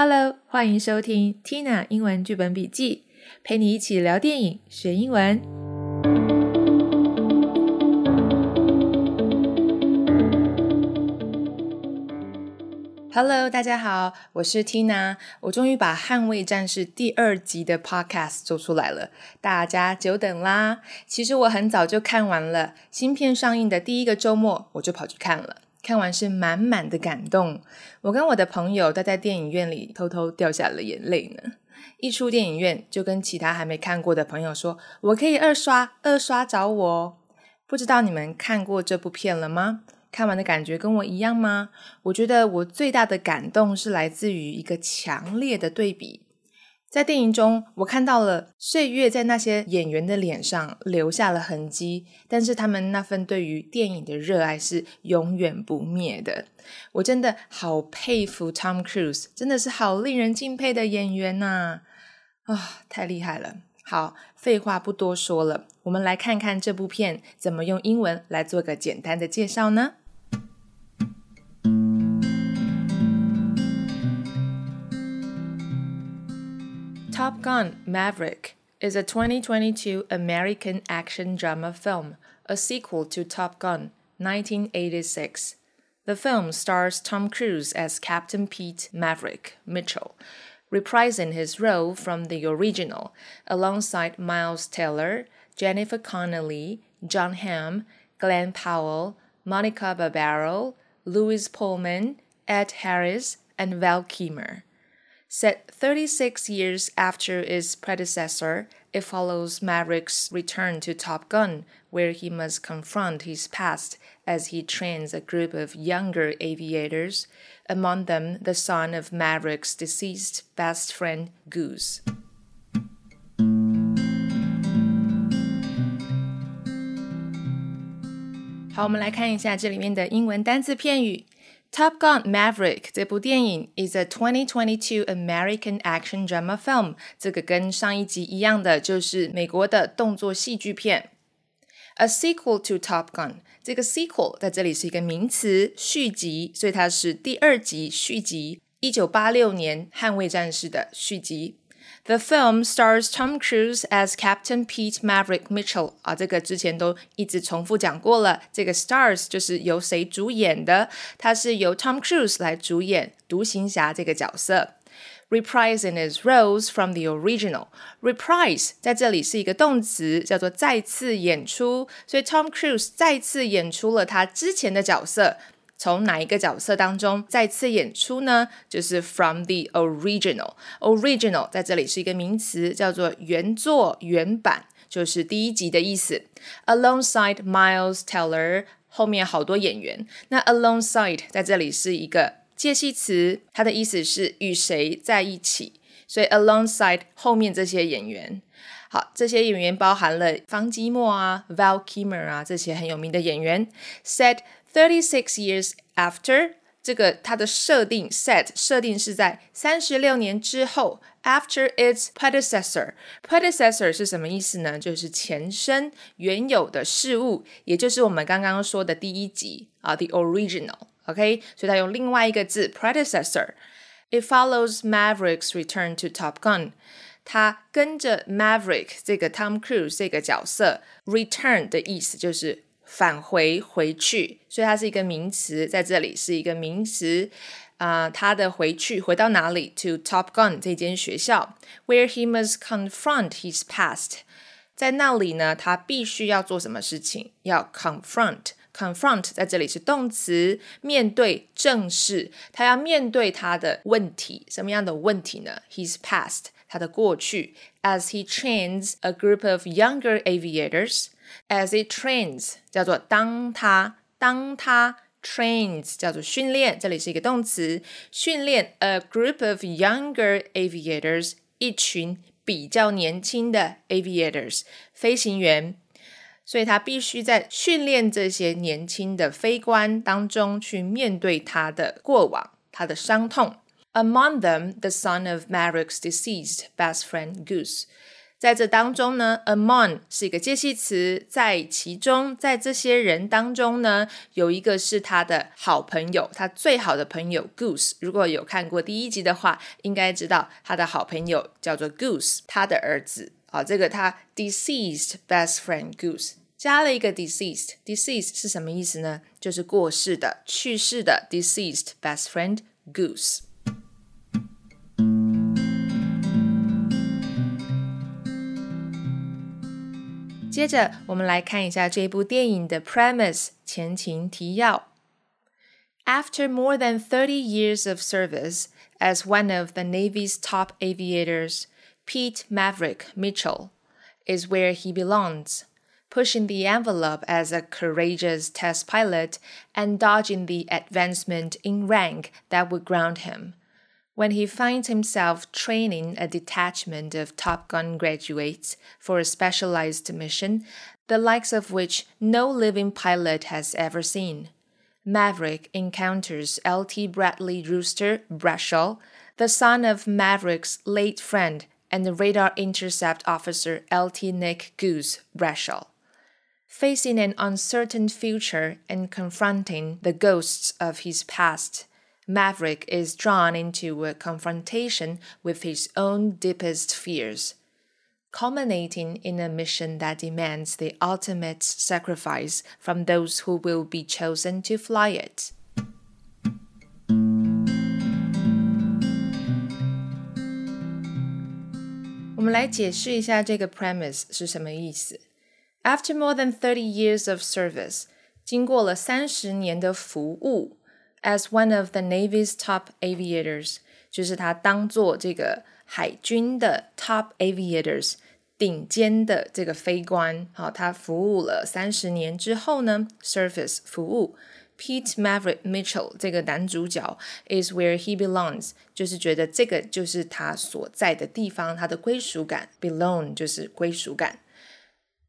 Hello，欢迎收听 Tina 英文剧本笔记，陪你一起聊电影学英文。Hello，大家好，我是 Tina，我终于把《捍卫战士》第二集的 Podcast 做出来了，大家久等啦。其实我很早就看完了，新片上映的第一个周末我就跑去看了。看完是满满的感动，我跟我的朋友都在电影院里偷偷掉下了眼泪呢。一出电影院就跟其他还没看过的朋友说：“我可以二刷，二刷找我。”不知道你们看过这部片了吗？看完的感觉跟我一样吗？我觉得我最大的感动是来自于一个强烈的对比。在电影中，我看到了岁月在那些演员的脸上留下了痕迹，但是他们那份对于电影的热爱是永远不灭的。我真的好佩服 Tom Cruise，真的是好令人敬佩的演员呐！啊，太厉害了！好，废话不多说了，我们来看看这部片怎么用英文来做个简单的介绍呢？Top Gun Maverick is a 2022 American action drama film, a sequel to Top Gun 1986. The film stars Tom Cruise as Captain Pete Maverick Mitchell, reprising his role from the original, alongside Miles Teller, Jennifer Connelly, John Hamm, Glenn Powell, Monica Barbaro, Louis Pullman, Ed Harris, and Val Kilmer. Set 36 years after its predecessor, it follows Maverick's return to Top Gun, where he must confront his past as he trains a group of younger aviators, among them the son of Maverick's deceased best friend Goose. 好，我们来看一下这里面的英文单词片语。 Top Gun Maverick 这部电影 is a 2022 American action drama film。这个跟上一集一样的，就是美国的动作戏剧片。A sequel to Top Gun，这个 sequel 在这里是一个名词，续集，所以它是第二集续集。一九八六年《捍卫战士》的续集。 The film stars Tom Cruise as Captain Pete Maverick Mitchell 啊，这个之前都一直重复讲过了。这个 stars 就是由谁主演的？它是由 Tom Cruise 来主演独行侠这个角色，reprising his roles from the original。reprise 在这里是一个动词，叫做再次演出，所以 Tom Cruise 再次演出了他之前的角色。 从哪一个角色当中再次演出呢？就是 from the original。original 在这里是一个名词，叫做原作、原版，就是第一集的意思。Alongside Miles Teller，后面好多演员。那 alongside 在这里是一个介系词，它的意思是与谁在一起。所以 alongside 后面这些演员，好，这些演员包含了方基莫啊、Val Kilmer 啊这些很有名的演员。Said Thirty six years after，这个它的设定 set 设定是在三十六年之后，after its predecessor，predecessor 是什么意思呢？就是前身原有的事物，也就是我们刚刚说的第一集啊，the original，OK，所以它用另外一个字 predecessor。It follows Maverick's return to Top Gun，它跟着 Maverick 这个 Tom Cruise 这个角色 return 的意思就是。 返回回去，所以它是一个名词，在这里是一个名词啊。他的回去回到哪里？To Top Gun 这间学校，where he must confront his past。在那里呢，他必须要做什么事情？要 confront。confront 在这里是动词，面对、正视。他要面对他的问题，什么样的问题呢？His past，他的过去。As he trains a group of younger aviators。 As it trains，叫做当它当它 trains，叫做训练。这里是一个动词，训练 a group of younger aviators，一群比较年轻的 aviators 飞行员。所以他必须在训练这些年轻的飞官当中去面对他的过往、他的伤痛。Among them, the son of Maverick's deceased best friend Goose。在这当中呢，among 是一个介系词，在其中，在这些人当中呢，有一个是他的好朋友，他最好的朋友 Goose。如果有看过第一集的话，应该知道他的好朋友叫做 Goose，他的儿子啊，这个他 deceased best friend Goose 加了一个 deceased，deceased 是什么意思呢？就是过世的、去世的 deceased best friend Goose。接着，我们来看一下这部电影的 premise 前情提要。After more than 30 years of service as one of the Navy's top aviators, Pete Maverick Mitchell is where he belongs, pushing the envelope as a courageous test pilot and dodging the advancement in rank that would ground him when he finds himself training a detachment of Top Gun graduates for a specialized mission, the likes of which no living pilot has ever seen. Maverick encounters L.T. Bradley Rooster Brashaw, the son of Maverick's late friend and the radar intercept officer L.T. Nick Goose Brashaw. Facing an uncertain future and confronting the ghosts of his past, Maverick is drawn into a confrontation with his own deepest fears, culminating in a mission that demands the ultimate sacrifice from those who will be chosen to fly it. 我们来解释一下这个 premise 是什么意思。After more than thirty years of service，经过了三十年的服务。 as one of the Navy's top aviators，就是他当做这个海军的 top aviators 顶尖的这个飞官。好，他服务了三十年之后呢，service 服务。Pete Maverick Mitchell 这个男主角 is where he belongs，就是觉得这个就是他所在的地方，他的归属感。Belong 就是归属感。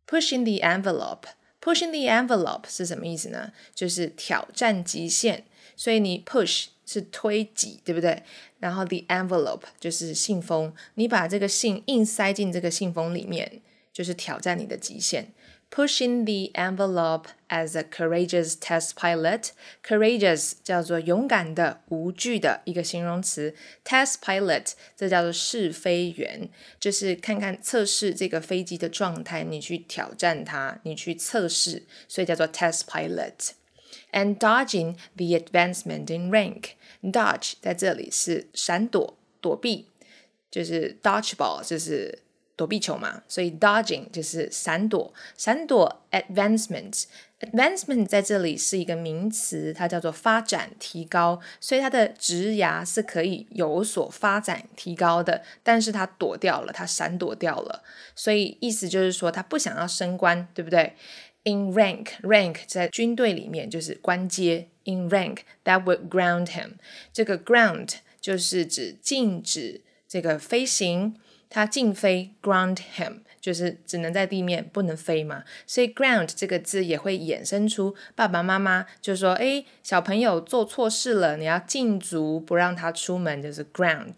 Pushing the envelope，pushing the envelope 是什么意思呢？就是挑战极限。 所以你 push 是推挤，对不对？然后 the envelope 就是信封，你把这个信硬塞进这个信封里面，就是挑战你的极限。Pushing the envelope as a courageous test pilot. Courageous 叫做勇敢的、无惧的一个形容词。Test pilot 这叫做试飞员，就是看看测试这个飞机的状态，你去挑战它，你去测试，所以叫做 test pilot。And dodging the advancement in rank. Dodge 在这里是闪躲、躲避，就是 dodgeball 就是躲避球嘛，所以 dodging 就是闪躲，闪躲 advancement。advancement 在这里是一个名词，它叫做发展、提高，所以它的职涯是可以有所发展、提高的，但是它躲掉了，它闪躲掉了，所以意思就是说他不想要升官，对不对？in rank rank 在军队里面就是官阶 in rank that would ground him。这个 ground 就是指禁止这个飞行，它禁飞 ground him 就是只能在地面不能飞嘛。所以 ground 这个字也会衍生出爸爸妈妈就说：“哎，小朋友做错事了，你要禁足不让他出门，就是 ground。”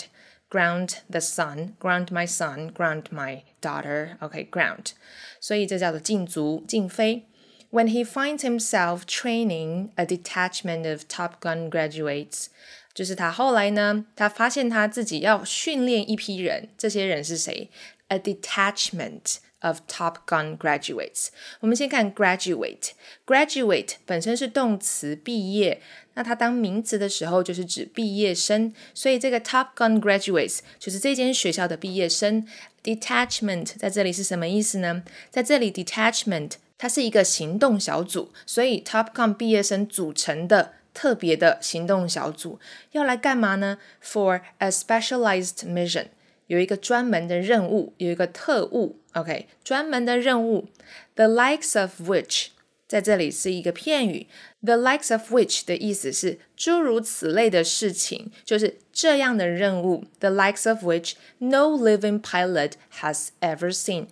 ground the son, ground my son, ground my daughter. Okay, ground. 所以这叫做禁足、禁飞。When he finds himself training a detachment of Top Gun graduates，就是他后来呢，他发现他自己要训练一批人，这些人是谁？A detachment of Top Gun graduates。我们先看 graduate，graduate 本身是动词，毕业。 那它当名词的时候，就是指毕业生。所以这个 Top Gun graduates 就是这间学校的毕业生。Detachment 在这里是什么意思呢？在这里，detachment 它是一个行动小组，所以 Top Gun 毕业生组成的特别的行动小组要来干嘛呢？For a specialized mission，有一个专门的任务，有一个特务。OK，专门的任务，the likes of which 在这里是一个片语，the likes of which 的意思是诸如此类的事情，就是这样的任务，the likes of which no living pilot has ever seen。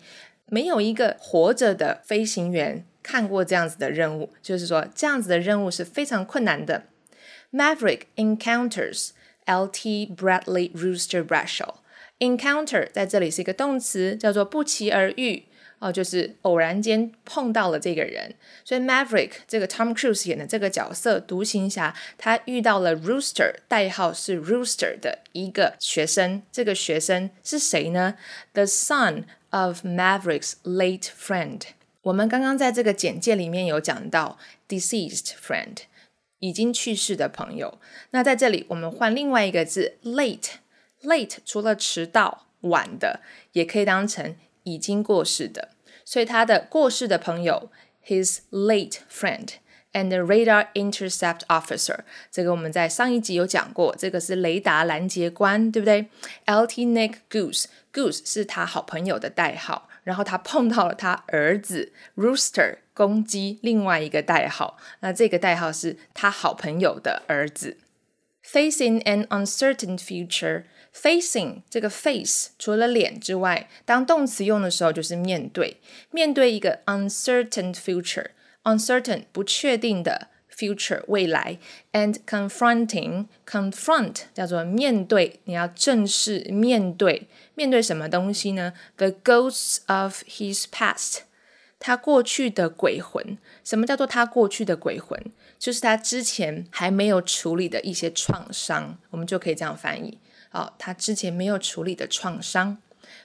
没有一个活着的飞行员看过这样子的任务，就是说这样子的任务是非常困难的。Maverick encounters L.T. Bradley Rooster Brashaw Encounter 在这里是一个动词，叫做不期而遇。哦，就是偶然间碰到了这个人，所以 Maverick 这个 Tom Cruise 演的这个角色独行侠，他遇到了 Rooster，代号是 Rooster 的一个学生。这个学生是谁呢？The son of Maverick's late friend。我们刚刚在这个简介里面有讲到 deceased friend，已经去世的朋友。那在这里我们换另外一个字 late，late 除了迟到、晚的，也可以当成。已经过世的，所以他的过世的朋友，his late friend and radar intercept officer，这个我们在上一集有讲过，这个是雷达拦截官，对不对？Lt. Nick Goose，Goose 是他好朋友的代号，然后他碰到了他儿子 Rooster 公鸡，另外一个代号，那这个代号是他好朋友的儿子。Facing an uncertain future。 Facing 这个 face 除了脸之外，当动词用的时候就是面对，面对一个 uncertain future，uncertain 不确定的 future 未来，and confronting confront 叫做面对，你要正式面对，面对什么东西呢？The ghosts of his past，他过去的鬼魂。什么叫做他过去的鬼魂？就是他之前还没有处理的一些创伤，我们就可以这样翻译。哦，他之前没有处理的创伤。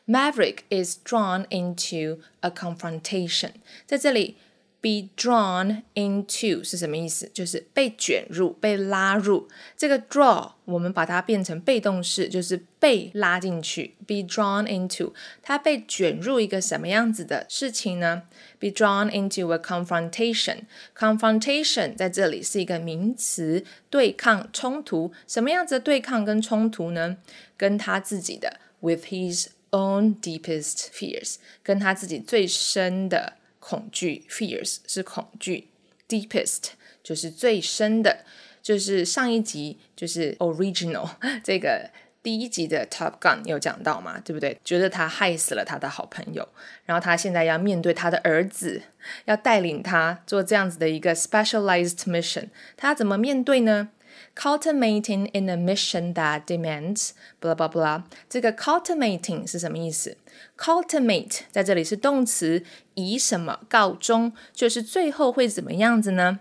Maverick is drawn into a confrontation。在这里，be drawn into 是什么意思？就是被卷入、被拉入。这个 draw 我们把它变成被动式，就是被拉进去。be drawn into，他被卷入一个什么样子的事情呢？be drawn into a confrontation。confrontation 在这里是一个名词，对抗、冲突。什么样子的对抗跟冲突呢？跟他自己的 with his own deepest fears，跟他自己最深的恐惧。fears 是恐惧，deepest 就是最深的。就是上一集就是 original 这个第一集的 Top Gun 有讲到嘛，对不对？觉得他害死了他的好朋友，然后他现在要面对他的儿子，要带领他做这样子的一个 specialized mission，他怎么面对呢 ？Cultivating in a mission that demands blah blah blah。这个 cultivating 是什么意思？Cultivate 在这里是动词，以什么告终？就是最后会怎么样子呢？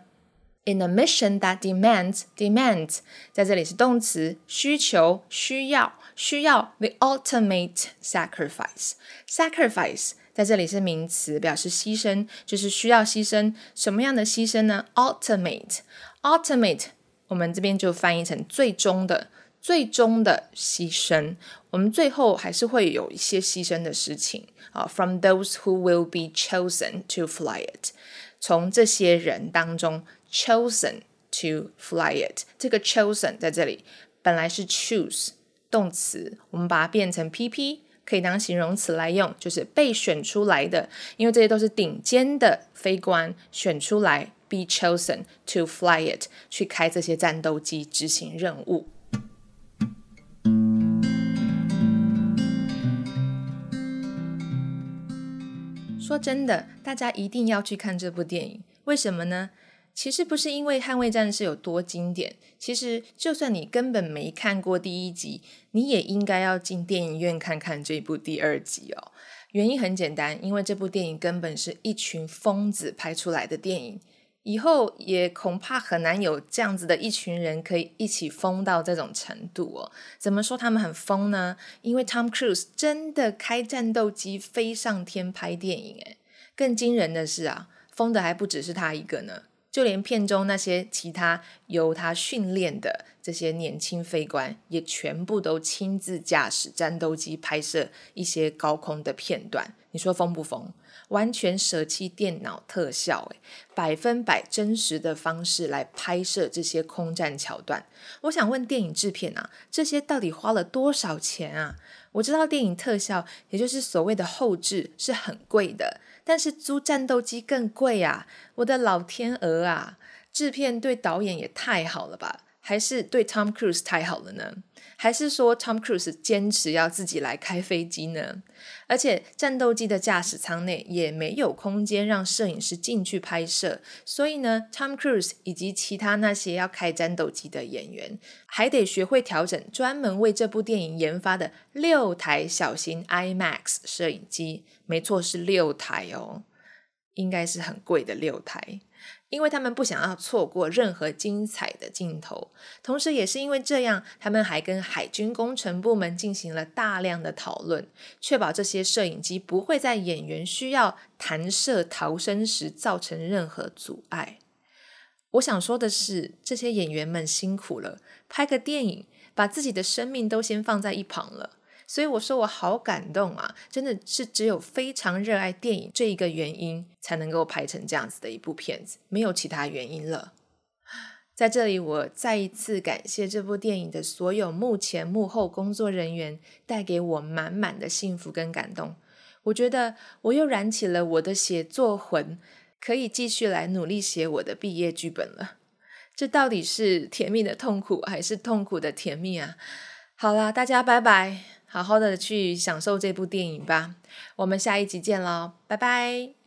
In a mission that demands demands，在这里是动词，需求、需要、需要 the ultimate sacrifice。sacrifice 在这里是名词，表示牺牲，就是需要牺牲。什么样的牺牲呢？ultimate ultimate， 我们这边就翻译成最终的、最终的牺牲。我们最后还是会有一些牺牲的事情啊。From those who will be chosen to fly it，从这些人当中。chosen to fly it，这个 chosen 在这里本来是 choose 动词，我们把它变成 pp，可以当形容词来用，就是被选出来的，因为这些都是顶尖的飞官选出来，be chosen to fly it，去开这些战斗机执行任务。说真的，大家一定要去看这部电影，为什么呢？其实不是因为《捍卫战士》有多经典，其实就算你根本没看过第一集，你也应该要进电影院看看这部第二集哦。原因很简单，因为这部电影根本是一群疯子拍出来的电影，以后也恐怕很难有这样子的一群人可以一起疯到这种程度哦。怎么说他们很疯呢？因为 Tom Cruise 真的开战斗机飞上天拍电影，诶更惊人的是啊，疯的还不只是他一个呢。就连片中那些其他由他训练的这些年轻飞官，也全部都亲自驾驶战斗机拍摄一些高空的片段。你说疯不疯？完全舍弃电脑特效，诶百分百真实的方式来拍摄这些空战桥段。我想问电影制片啊，这些到底花了多少钱啊？我知道电影特效，也就是所谓的后置，是很贵的。但是租战斗机更贵啊！我的老天鹅啊！制片对导演也太好了吧！还是对 Tom Cruise 太好了呢？还是说 Tom Cruise 坚持要自己来开飞机呢？而且战斗机的驾驶舱内也没有空间让摄影师进去拍摄，所以呢，Tom Cruise 以及其他那些要开战斗机的演员，还得学会调整专门为这部电影研发的六台小型 IMAX 摄影机。没错，是六台哦，应该是很贵的六台。因为他们不想要错过任何精彩的镜头，同时也是因为这样，他们还跟海军工程部门进行了大量的讨论，确保这些摄影机不会在演员需要弹射逃生时造成任何阻碍。我想说的是，这些演员们辛苦了，拍个电影，把自己的生命都先放在一旁了。所以我说我好感动啊！真的是只有非常热爱电影这一个原因，才能够拍成这样子的一部片子，没有其他原因了。在这里，我再一次感谢这部电影的所有幕前幕后工作人员，带给我满满的幸福跟感动。我觉得我又燃起了我的写作魂，可以继续来努力写我的毕业剧本了。这到底是甜蜜的痛苦，还是痛苦的甜蜜啊？好啦，大家拜拜。好好的去享受这部电影吧，我们下一集见喽，拜拜。